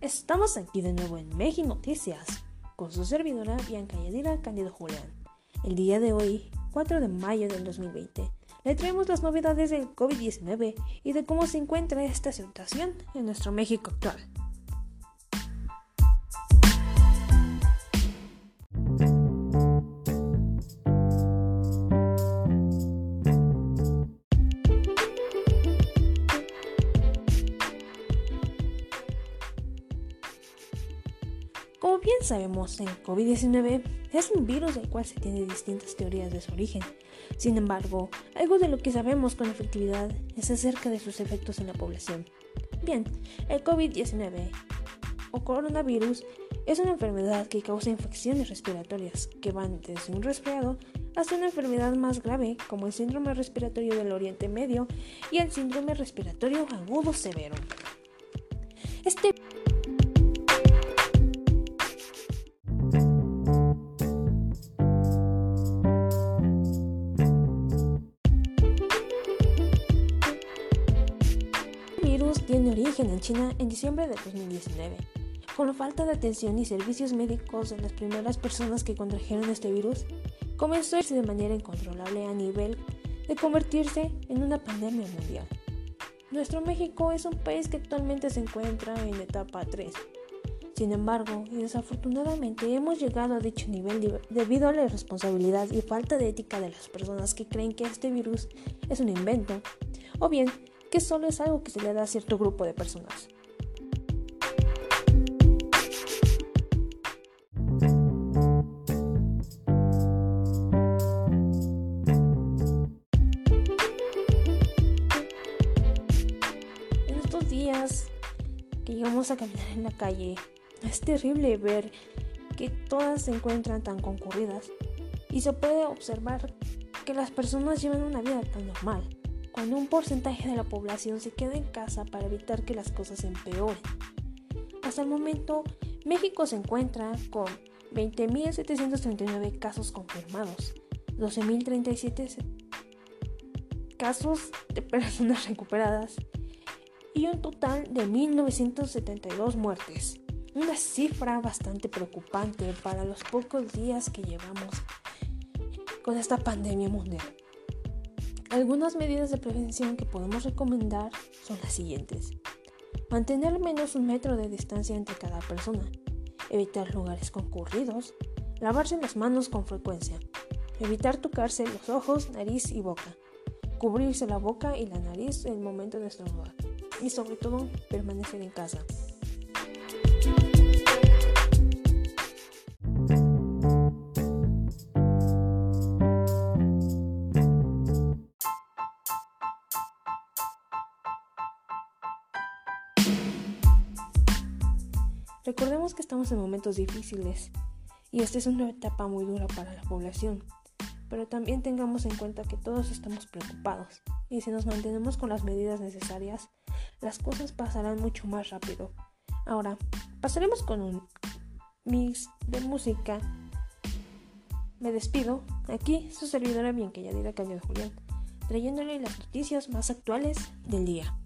Estamos aquí de nuevo en México Noticias con su servidora Bianca Yadira Cándido Julián. El día de hoy, 4 de mayo del 2020, le traemos las novedades del COVID-19 y de cómo se encuentra esta situación en nuestro México actual. Bien sabemos, el COVID-19 es un virus del cual se tienen distintas teorías de su origen. Sin embargo, algo de lo que sabemos con efectividad es acerca de sus efectos en la población. Bien, el COVID-19 o coronavirus es una enfermedad que causa infecciones respiratorias que van desde un resfriado hasta una enfermedad más grave como el síndrome respiratorio del Oriente Medio y el síndrome respiratorio agudo severo. Este tiene origen en China en diciembre de 2019. Con la falta de atención y servicios médicos de las primeras personas que contrajeron este virus, comenzó a irse de manera incontrolable a nivel de convertirse en una pandemia mundial. Nuestro México es un país que actualmente se encuentra en etapa 3. Sin embargo, y desafortunadamente hemos llegado a dicho nivel debido a la irresponsabilidad y falta de ética de las personas que creen que este virus es un invento, o bien que solo es algo que se le da a cierto grupo de personas. En estos días que llegamos a caminar en la calle, es terrible ver que todas se encuentran tan concurridas y se puede observar que las personas llevan una vida tan normal cuando un porcentaje de la población se queda en casa para evitar que las cosas empeoren. Hasta el momento, México se encuentra con 20.739 casos confirmados, 12.037 casos de personas recuperadas y un total de 1.972 muertes. Una cifra bastante preocupante para los pocos días que llevamos con esta pandemia mundial. Algunas medidas de prevención que podemos recomendar son las siguientes. Mantener menos un metro de distancia entre cada persona. Evitar lugares concurridos. Lavarse las manos con frecuencia. Evitar tocarse los ojos, nariz y boca. Cubrirse la boca y la nariz en el momento de estornudar. Y sobre todo, permanecer en casa. Recordemos que estamos en momentos difíciles y esta es una etapa muy dura para la población, pero también tengamos en cuenta que todos estamos preocupados y si nos mantenemos con las medidas necesarias, las cosas pasarán mucho más rápido. Ahora, pasaremos con un mix de música. Me despido, aquí su servidora bien que ya dirá Caño de Julián, trayéndole las noticias más actuales del día.